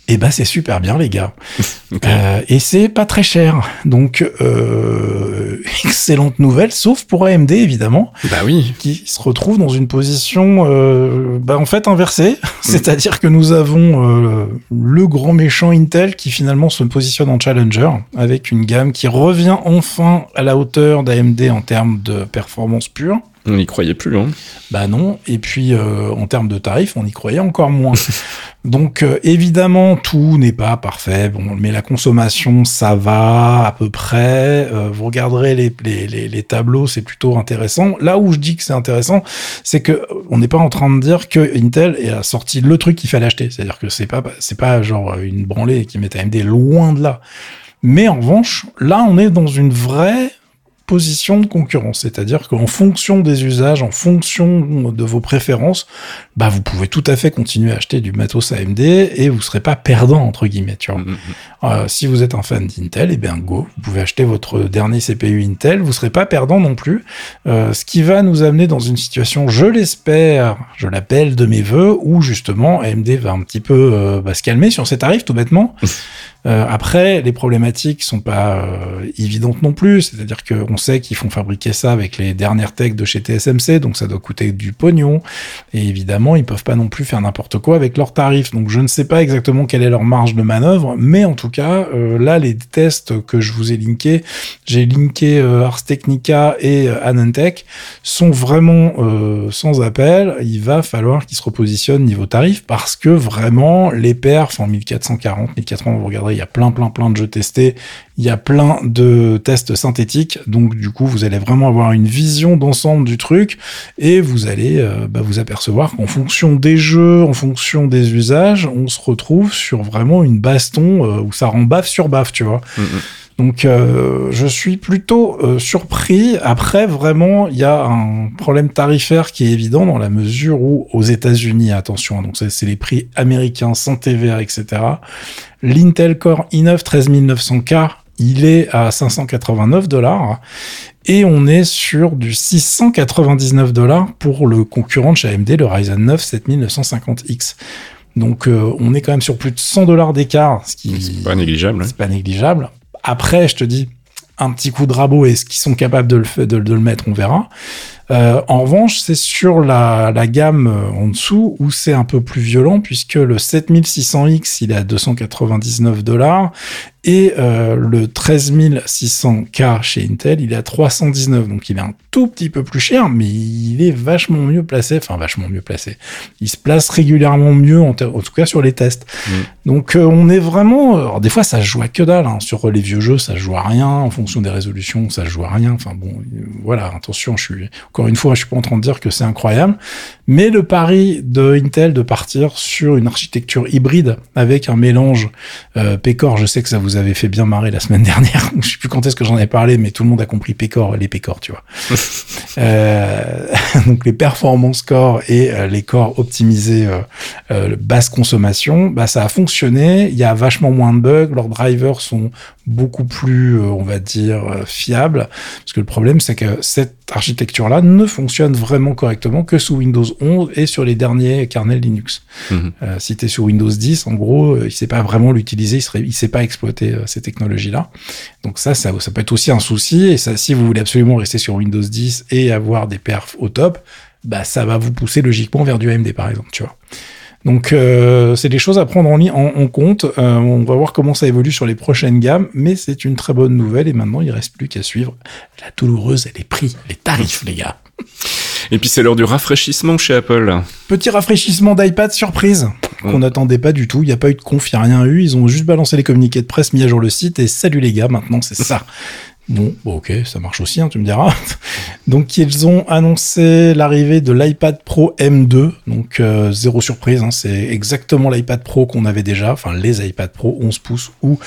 Et ben, c'est super bien, les gars. (laughs) Euh, et c'est pas très cher. Donc, euh, (laughs) excellente nouvelle, sauf pour AMD, évidemment, Bah oui. qui se retrouve dans une position, euh, bah, en fait, inversée. (laughs) C'est-à-dire que nous avons euh, le grand méchant Intel qui finalement se positionne en challenger avec une gamme qui revient enfin à la hauteur d'AMD en termes de performance pure. On n'y croyait plus. Hein. Bah non. Et puis euh, en termes de tarifs, on y croyait encore moins. Donc euh, évidemment, tout n'est pas parfait. Bon, mais la consommation, ça va à peu près. Euh, vous regarderez les, les, les, tableaux, c'est plutôt intéressant. Là où je dis que c'est intéressant, c'est que euh, on n'est pas en train de dire que Intel a sorti le truc qu'il fallait acheter. C'est-à-dire que c'est pas c'est pas genre une branlée qui met AMD loin de là. Mais en revanche, là, on est dans une vraie position de concurrence, c'est-à-dire qu'en fonction des usages, en fonction de vos préférences, bah vous pouvez tout à fait continuer à acheter du matos AMD et vous serez pas perdant entre guillemets. Tu vois. Mm, mm. Euh, si vous êtes un fan d'Intel, et bien go, vous pouvez acheter votre dernier CPU Intel, vous serez pas perdant non plus. Euh, ce qui va nous amener dans une situation, je l'espère, je l'appelle de mes voeux, où justement AMD va un petit peu euh, bah, se calmer sur ses tarifs tout bêtement. (laughs) Euh, après, les problématiques sont pas euh, évidentes non plus, c'est-à-dire qu'on sait qu'ils font fabriquer ça avec les dernières techs de chez TSMC, donc ça doit coûter du pognon. Et évidemment, ils peuvent pas non plus faire n'importe quoi avec leurs tarifs. Donc je ne sais pas exactement quelle est leur marge de manœuvre, mais en tout cas, euh, là, les tests que je vous ai linkés, j'ai linké euh, Ars Technica et euh, Anantech, sont vraiment euh, sans appel. Il va falloir qu'ils se repositionnent niveau tarif parce que vraiment, les perfs en 1440, 1400, vous regarderez, il y a plein, plein, plein de jeux testés. Il y a plein de tests synthétiques. Donc, du coup, vous allez vraiment avoir une vision d'ensemble du truc et vous allez euh, bah, vous apercevoir qu'en fonction des jeux, en fonction des usages, on se retrouve sur vraiment une baston euh, où ça rend baffe sur baffe, tu vois. Mm, mm. Donc euh, je suis plutôt euh, surpris. Après, vraiment, il y a un problème tarifaire qui est évident dans la mesure où aux États-Unis, attention, hein, donc c'est les prix américains sans TVA, etc. L'Intel Core i9 13900K, il est à 589 dollars. Et on est sur du 699 dollars pour le concurrent de chez AMD, le Ryzen 9 7950X. Donc euh, on est quand même sur plus de 100 dollars d'écart, ce qui C'est pas négligeable. hein. c'est pas négligeable. Après, je te dis, un petit coup de rabot, est-ce qu'ils sont capables de le, de le mettre On verra. Euh, en revanche, c'est sur la, gamme euh, en dessous où c'est un peu plus violent puisque le 7600X, il est à 299 dollars et euh, le 13600K chez Intel, il est à 319. Donc il est un tout petit peu plus cher, mais il est vachement mieux placé. Enfin, vachement mieux placé. Il se place régulièrement mieux, en, tout cas sur les tests. Donc euh, on est vraiment... Alors des fois, ça se joue à que dalle. hein. Sur les vieux jeux, ça se joue à rien. En fonction des résolutions, ça se joue à rien. Enfin bon, euh, voilà, attention, je suis... Encore une fois, je suis pas en train de dire que c'est incroyable. Mais le pari de Intel de partir sur une architecture hybride avec un mélange euh, Pécor, je sais que ça vous avait fait bien marrer la semaine (laughs) dernière. je sais plus quand est-ce que j'en ai parlé, mais tout le monde a compris Pécor, les Pécor, tu vois. (laughs) Euh, (laughs) donc les performance core et euh, les corps optimisés euh, basse consommation, bah ça a fonctionné. Il y a vachement moins de bugs. Leurs drivers sont beaucoup plus, on va dire, fiables. Parce que le problème, c'est que cette architecture-là ne fonctionne vraiment correctement que sous Windows 11 et sur les derniers kernels Linux. Mhm. Euh, si tu es sur Windows 10, en gros, euh, il sait pas vraiment l'utiliser, il, il sait pas exploiter euh, ces technologies-là. Donc ça, ça, ça peut être aussi un souci. Et ça, si vous voulez absolument rester sur Windows 10 et avoir des perfs au top, bah ça va vous pousser logiquement vers du AMD par exemple, tu vois. Donc euh, c'est des choses à prendre en, li- en, en compte. Euh, on va voir comment ça évolue sur les prochaines gammes, mais c'est une très bonne nouvelle et maintenant il reste plus qu'à suivre la douloureuse et les prix, les tarifs, les gars. Et puis c'est l'heure du rafraîchissement chez Apple. Petit rafraîchissement d'iPad surprise qu'on n'attendait pas du tout. Il n'y a pas eu de conf, il n'y a rien eu. Ils ont juste balancé les communiqués de presse, mis à jour le site et salut les gars, maintenant c'est ça. Bon, bon, ok, ça marche aussi, hein, tu me diras. (laughs) Donc ils ont annoncé l'arrivée de l'iPad Pro M2, donc euh, zéro surprise, hein, c'est exactement l'iPad Pro qu'on avait déjà, enfin les iPad Pro 11 pouces ou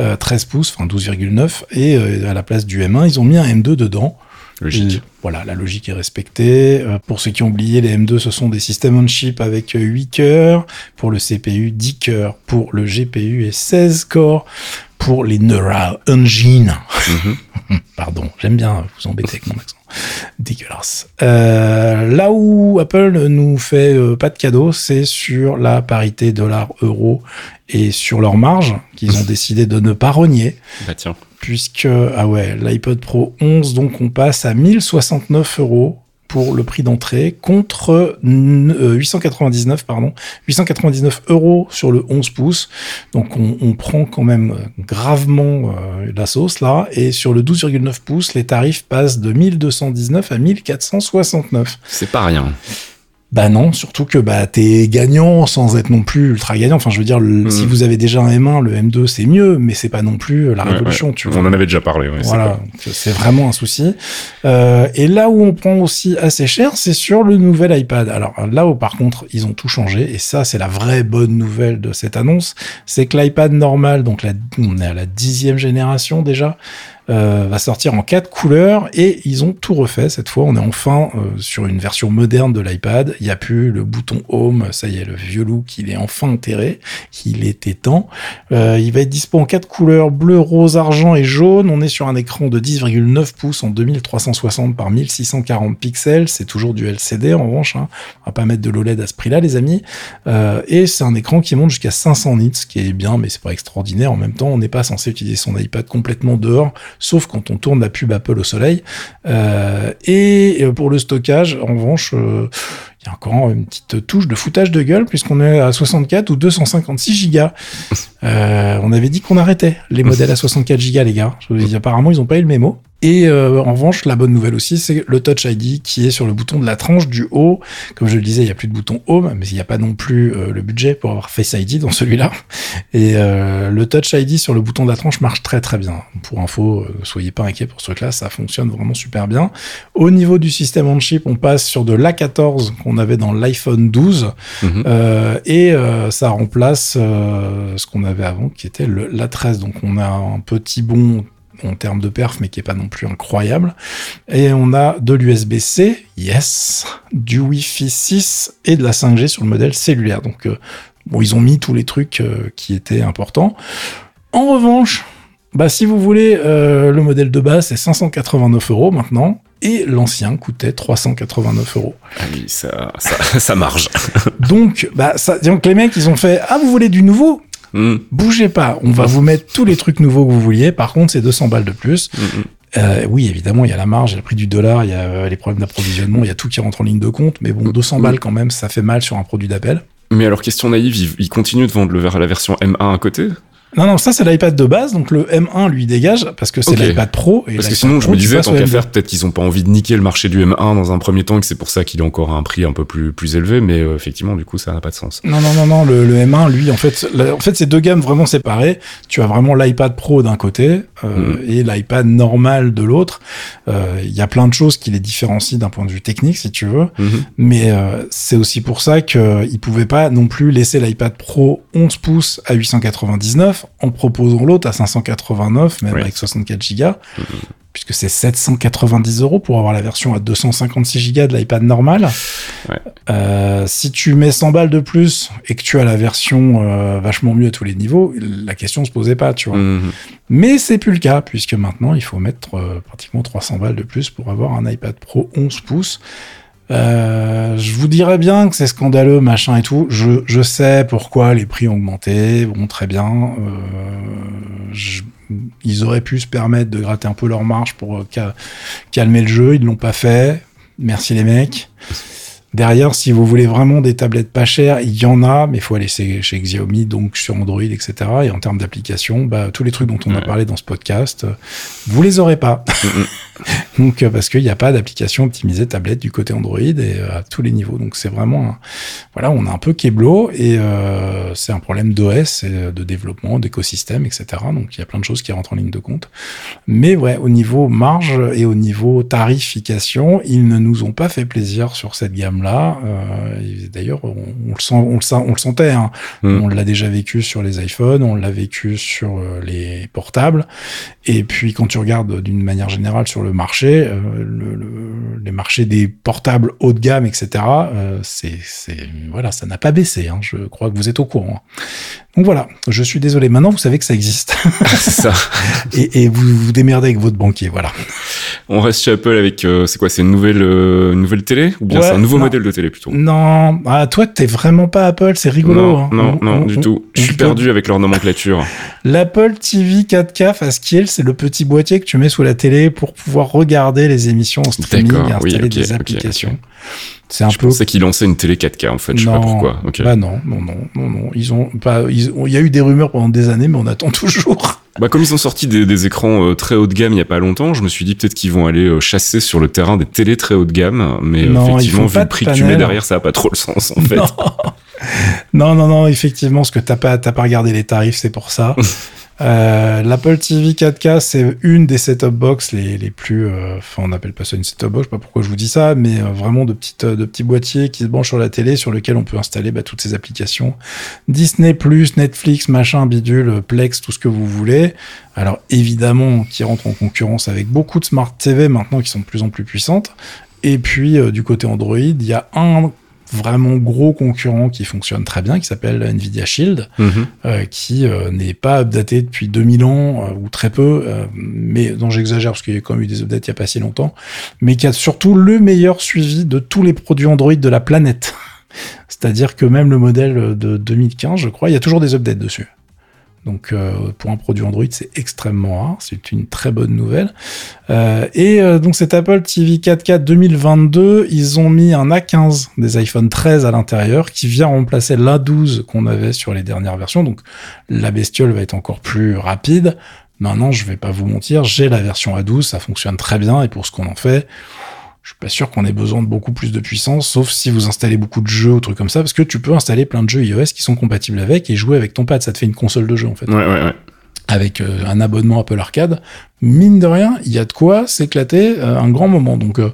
euh, 13 pouces, enfin 12,9, et euh, à la place du M1, ils ont mis un M2 dedans. Logique. Et voilà, la logique est respectée. Euh, pour ceux qui ont oublié, les M2, ce sont des systèmes on chip avec euh, 8 cœurs, pour le CPU 10 cœurs, pour le GPU et 16 corps, pour les Neural Engine. (laughs) Pardon, j'aime bien vous embêter avec mon accent. Dégueulasse. Euh, là où Apple nous fait euh, pas de cadeau, c'est sur la parité dollar-euro et sur leur marge qu'ils ont (laughs) décidé de ne pas rogner Bah tiens. puisque ah ouais l'iPod Pro 11 donc on passe à 1069 euros pour le prix d'entrée contre euh, 899 pardon 899 euros sur le 11 pouces. Donc on, on prend quand même euh, gravement euh, la sauce là. Et sur le 12,9 pouces les tarifs passent de 1219 à 1469 C'est pas rien. Bah non, surtout que bah t'es gagnant sans être non plus ultra gagnant. Enfin, je veux dire, le- Mhm. si vous avez déjà un M1, le M2 c'est mieux, mais c'est pas non plus la Ouais, révolution. ouais. Tu On vois. en avait déjà parlé. Ouais, Voilà, donc c'est vraiment un souci. Euh, et là où on prend aussi assez cher, c'est sur le nouvel iPad. Alors là où par contre ils ont tout changé, et ça c'est la vraie bonne nouvelle de cette annonce, c'est que l'iPad normal, donc la, on est à la dixième génération déjà, euh, va sortir en quatre couleurs et ils ont tout refait cette fois. On est enfin euh, sur une version moderne de l'iPad. Il n'y a plus le bouton Home, ça y est, le vieux look, il est enfin enterré. Il était temps. Euh, il va être dispo en quatre couleurs bleu, rose, argent et jaune. On est sur un écran de 10,9 pouces en 2360 par 1640 pixels. C'est toujours du LCD en revanche. Hein. On va pas mettre de l'OLED à ce prix-là, les amis. Euh, et c'est un écran qui monte jusqu'à 500 nits, ce qui est bien, mais c'est pas extraordinaire. En même temps, on n'est pas censé utiliser son iPad complètement dehors, sauf quand on tourne la pub Apple au soleil. Euh, et euh, pour le stockage, en revanche, euh, il y a encore une petite touche de foutage de gueule puisqu'on est à 64 ou 256 gigas. (laughs) Euh, on avait dit qu'on arrêtait les modèles à 64 gigas, les gars. Je vous dis, apparemment, ils ont pas eu le mémo. Et euh, en revanche, la bonne nouvelle aussi, c'est le Touch ID qui est sur le bouton de la tranche du haut. Comme je le disais, il n'y a plus de bouton Home, mais il n'y a pas non plus euh, le budget pour avoir Face ID dans celui-là. Et euh, le Touch ID sur le bouton de la tranche marche très très bien. Pour info, euh, soyez pas inquiets pour ce truc-là, ça fonctionne vraiment super bien. Au niveau du système on chip, on passe sur de l'A14 qu'on avait dans l'iPhone 12 Mhm. euh, et euh, ça remplace euh, ce qu'on avait avant qui était le l'A13. Donc on a un petit bond en termes de perf, mais qui est pas non plus incroyable. Et on a de l'USB-C, yes, du Wi-Fi 6 et de la 5G sur le modèle cellulaire. Donc euh, bon, ils ont mis tous les trucs euh, qui étaient importants. En revanche, bah, si vous voulez, euh, le modèle de base, c'est 589 euros maintenant. Et l'ancien coûtait 389 euros. Ah oui, ça, ça, (laughs) ça marge. (laughs) Donc, bah, ça, donc les mecs, ils ont fait Ah, vous voulez du nouveau? Mm, Bougez pas, on va vous mettre tous les trucs nouveaux que vous vouliez. Par contre, c'est 200 balles de plus. mm, mm. Euh, oui, évidemment, il y a la marge, il y a le prix du dollar, il y a euh, les problèmes d'approvisionnement, il y a tout qui rentre en ligne de compte. Mais bon, 200 balles quand même, ça fait mal sur un produit d'appel. Mais alors, question naïve, ils, ils continuent de vendre le, la version M1 à côté? Non, non, ça c'est l'iPad de base, donc le M1 lui dégage parce que c'est l'iPad Pro. Et Parce que sinon, je me disais, tant qu'à M2. faire, peut-être qu'ils ont pas envie de niquer le marché du M1 dans un premier temps et que c'est pour ça qu'il est encore à un prix un peu plus, plus élevé, mais euh, effectivement, du coup, ça n'a pas de sens. Non, non, non, non, le, le M1, lui, en fait, la- en fait, c'est deux gammes vraiment séparées. Tu as vraiment l'iPad Pro d'un côté euh, et l'iPad normal de l'autre. Euh, Il y a plein de choses qui les différencient d'un point de vue technique, si tu veux. Mhm. Mais euh, c'est aussi pour ça qu'ils pouvaient pas non plus laisser l'iPad Pro 11 pouces à 899 en proposant l'autre à 589, même Oui. avec 64 gigas. Puisque c'est 790 euros pour avoir la version à 256 Go de l'iPad normal. Ouais. Euh, si tu mets 100 balles de plus et que tu as la version euh, vachement mieux à tous les niveaux, la question se posait pas, tu vois. Mhm. Mais c'est plus le cas, puisque maintenant il faut mettre euh, pratiquement 300 balles de plus pour avoir un iPad Pro 11 pouces. Euh, je vous dirais bien que c'est scandaleux, machin et tout. Je, je sais pourquoi les prix ont augmenté. Bon, très bien. Euh, je- ils auraient pu se permettre de gratter un peu leur marge pour euh, ca- calmer le jeu. Ils l'ont pas fait. Merci les mecs. Derrière, si vous voulez vraiment des tablettes pas chères, il y en a, mais il faut aller chez, chez Xiaomi, donc sur Android, etc. Et en termes d'application, bah, tous les trucs dont on a parlé dans ce podcast, euh, vous les aurez pas. (laughs) donc, euh, parce qu'il n'y a pas d'application optimisée tablette du côté Android et euh, à tous les niveaux. Donc, c'est vraiment, un- voilà, on a un peu Keblo et euh, c'est un problème d'OS, et de développement, d'écosystème, etc. Donc, il y a plein de choses qui rentrent en ligne de compte. Mais ouais, au niveau marge et au niveau tarification, ils ne nous ont pas fait plaisir sur cette gamme-là. Euh, D'ailleurs, on, on le sent, on le, sent- on le sentait. hein. Mm. On l'a déjà vécu sur les iPhones, on l'a vécu sur les portables. Et puis, quand tu regardes d'une manière générale sur le marché, euh, le, le- les marchés des portables haut de gamme, etc. euh, c'est, voilà, ça n'a pas baissé. hein. Je crois que vous êtes au courant. Donc voilà, je suis désolé. Maintenant, vous savez que ça existe. (laughs) c'est ça. (laughs) et, et vous vous démerdez avec votre banquier. Voilà. On reste chez Apple avec, euh, c'est quoi, c'est une nouvelle, une nouvelle télé Ou bien Ouais, c'est un nouveau non. modèle de télé plutôt Non, ah, toi, t'es vraiment pas Apple, c'est rigolo. Non, hein. non, On- non, on- du on- tout. Je suis perdu avec leur nomenclature. (laughs) L'Apple TV 4K Fastkill, c'est le petit boîtier que tu mets sous la télé pour pouvoir regarder les émissions en streaming et D'accord, oui, installer ok, des applications. ok. C'est un Je peu. pensais qu'ils lançaient une télé 4K en fait, je sais pas Non, pourquoi. Bah non, non, non, non, non. Ils ont pas. ils ont- Il y a eu des rumeurs pendant des années, mais on attend (laughs) toujours. Bah comme ils ont sorti des, des écrans euh, très haut de gamme il y a pas longtemps, je me suis dit peut-être qu'ils vont aller euh, chasser sur le terrain des télés très haut de gamme, mais euh, Non, effectivement vu le prix que tu mets derrière, ça a pas trop le sens en fait. (laughs) Non. non, non, non, effectivement, parce que t'as pas, t'as pas regardé les tarifs, c'est pour ça. (laughs) Euh, L'Apple TV 4K, c'est une des set-top box les, plus, euh, enfin, on n'appelle pas ça une set-top box, je sais pas pourquoi je vous dis ça, mais euh, vraiment de petites, de petits boîtiers qui se branchent sur la télé, sur lequel on peut installer bah, toutes ces applications. Disney+, Netflix, machin, bidule, Plex, tout ce que vous voulez. Alors, évidemment, qui rentre en concurrence avec beaucoup de Smart TV maintenant qui sont de plus en plus puissantes. Et puis, du côté Android, il y a un vraiment gros concurrent qui fonctionne très bien, qui s'appelle Nvidia Shield, Mhm. euh, qui euh, n'est pas updaté depuis 2000 ans, euh, ou très peu, euh, mais dont j'exagère parce qu'il y a quand même eu des updates il n'y a pas si longtemps, mais qui a surtout le meilleur suivi de tous les produits Android de la planète. (laughs) C'est-à-dire que même le modèle de 2015, je crois, il y a toujours des updates dessus. Donc euh, pour un produit Android, c'est extrêmement rare. C'est une très bonne nouvelle. Euh, et euh, donc cet Apple TV 4K 2022, ils ont mis un A15 des iPhone 13 à l'intérieur qui vient remplacer l'A12 qu'on avait sur les dernières versions. Donc la bestiole va être encore plus rapide. Maintenant, je vais pas vous mentir, j'ai la version A12, ça fonctionne très bien et pour ce qu'on en fait, je suis pas sûr qu'on ait besoin de beaucoup plus de puissance, sauf si vous installez beaucoup de jeux ou trucs comme ça, parce que tu peux installer plein de jeux iOS qui sont compatibles avec et jouer avec ton pad. Ça te fait une console de jeu en fait Ouais, ouais, ouais. avec euh, un abonnement Apple Arcade, mine de rien, il y a de quoi s'éclater euh, un grand moment. Donc euh,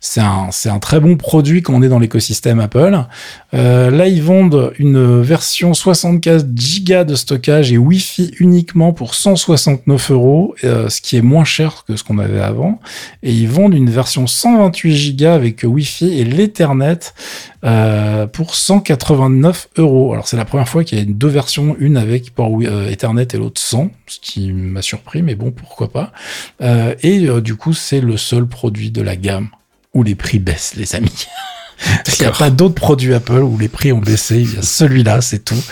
c'est un un très bon produit quand on est dans l'écosystème Apple. Euh, là ils vendent une version 64 Go de stockage et Wi-Fi uniquement pour 169 euros, ce qui est moins cher que ce qu'on avait avant. Et ils vendent une version 128 Go avec Wi-Fi et l'Ethernet pour 189 euros. Alors c'est la première fois qu'il y a deux versions, une avec port Ethernet et l'autre sans, ce qui m'a surpris, mais bon pourquoi pas. Euh, et euh, du coup c'est le seul produit de la gamme où les prix baissent, les amis. (laughs) Il n'y a pas d'autres produits Apple où les prix ont baissé. Il y a celui-là, c'est tout.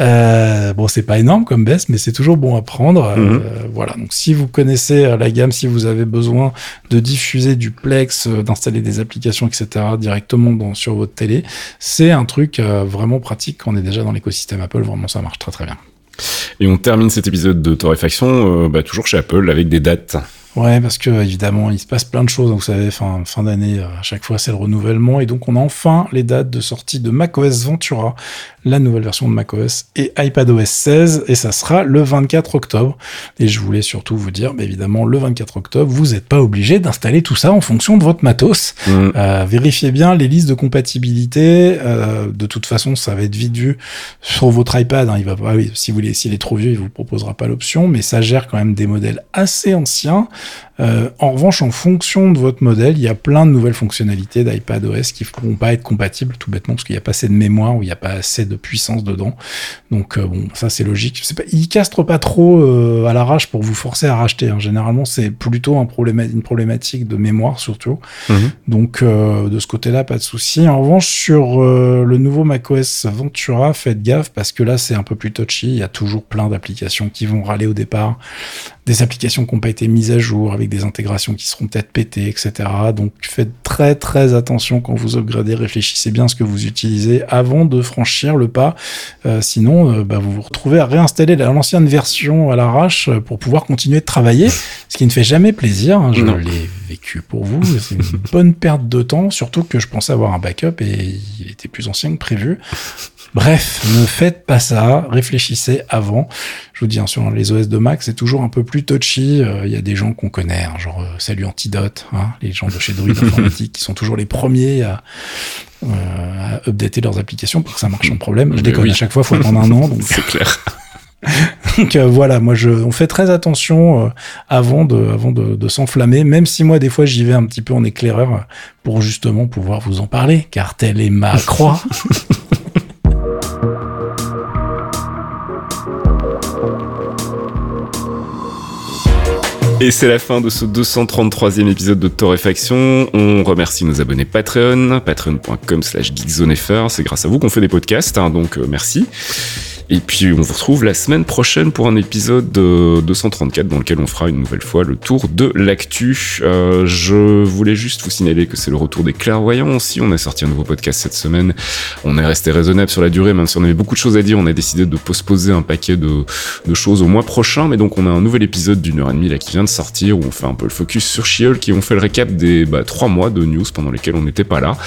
Euh, bon, c'est pas énorme comme baisse, mais c'est toujours bon à prendre. Euh, Mhm. voilà. Donc, si vous connaissez la gamme, si vous avez besoin de diffuser du Plex, d'installer des applications, etc., directement dans, sur votre télé, c'est un truc euh, vraiment pratique quand on est déjà dans l'écosystème Apple. Vraiment, ça marche très très bien. Et on termine cet épisode de Torréfaction euh, bah, toujours chez Apple avec des dates. Ouais, parce que évidemment, il se passe plein de choses. Vous savez, fin, fin d'année, euh, à chaque fois, c'est le renouvellement. Et donc, on a enfin les dates de sortie de macOS Ventura, la nouvelle version de macOS et iPadOS 16. Et ça sera le 24 octobre. Et je voulais surtout vous dire, bah, évidemment, le 24 octobre, vous n'êtes pas obligé d'installer tout ça en fonction de votre matos. Mhm. Euh, vérifiez bien les listes de compatibilité. Euh, de toute façon, ça va être vite vu sur votre iPad. hein. il va pas, oui, si vous voulez, s'il est trop vieux, il vous proposera pas l'option, mais ça gère quand même des modèles assez anciens. Euh, en revanche, en fonction de votre modèle, il y a plein de nouvelles fonctionnalités d'iPadOS qui ne pourront pas être compatibles, tout bêtement, parce qu'il n'y a pas assez de mémoire ou il n'y a pas assez de puissance dedans. Donc euh, bon, ça c'est logique. Pas, ils castrent pas trop euh, à l'arrache pour vous forcer à racheter. hein. Généralement, c'est plutôt un problème, une problématique de mémoire surtout. Mhm. Donc de ce côté-là, pas de souci. En revanche, sur le nouveau macOS Ventura, faites gaffe parce que là, c'est un peu plus touchy. Il y a toujours plein d'applications qui vont râler au départ. Des applications qui n'ont pas été mises à jour, avec des intégrations qui seront peut-être pétées, etc. Donc faites très très attention quand vous upgradez, réfléchissez bien à ce que vous utilisez avant de franchir le pas. Euh, sinon, euh, bah, vous vous retrouvez à réinstaller la- l'ancienne version à l'arrache euh, pour pouvoir continuer de travailler, ce qui ne fait jamais plaisir. hein. Je l'ai vécu pour vous. C'est une (laughs) bonne perte de temps, surtout que je pensais avoir un backup et il était plus ancien que prévu. Bref, ne faites pas ça, réfléchissez avant. Je vous dis, hein, sur les OS de Mac, c'est toujours un peu plus touchy. Euh, Il y a des gens qu'on connaît, hein, genre euh, Salut Antidote, hein, les gens de chez Druid (laughs) Informatique, qui sont toujours les premiers à, euh, à updater leurs applications pour que ça marche sans problème. Je déconne, oui. à chaque fois, faut attendre un (laughs) an. Donc, C'est clair. (laughs) donc, euh, voilà, moi, je, on fait très attention euh, avant de, avant de, de s'enflammer, même si moi, des fois, j'y vais un petit peu en éclaireur pour justement pouvoir vous en parler, car telle est ma croix. Et c'est la fin de ce 233e épisode de Torréfaction. On remercie nos abonnés Patreon, patreon.com slash. C'est grâce à vous qu'on fait des podcasts, hein, donc euh, merci. Et puis on vous retrouve la semaine prochaine pour un épisode euh, 234 dans lequel on fera une nouvelle fois le tour de l'actu. Euh, je voulais juste vous signaler que c'est le retour des clairvoyants aussi. On a sorti un nouveau podcast cette semaine. On est resté raisonnable sur la durée, même si on avait beaucoup de choses à dire. On a décidé de postposer un paquet de, de choses au mois prochain. Mais donc on a un nouvel épisode d'une heure et demie là qui vient de sortir où on fait un peu le focus sur She-Hulk et on fait le récap des bah, trois mois de news pendant lesquels on n'était pas là.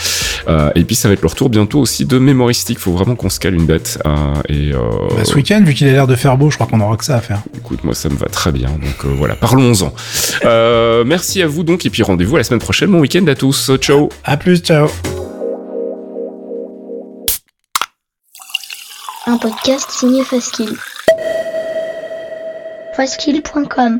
Euh, et puis ça va être le retour bientôt aussi de Mémoristique. Faut vraiment qu'on se cale une date. euh, et euh, Bah, ce week-end, vu qu'il a l'air de faire beau, je crois qu'on aura que ça à faire. Écoute, moi ça me va très bien, donc euh, voilà, parlons-en. Euh, merci à vous donc, et puis rendez-vous à la semaine prochaine. Bon week-end à tous, ciao À plus, ciao. Un podcast signé Faskill. Faskill.com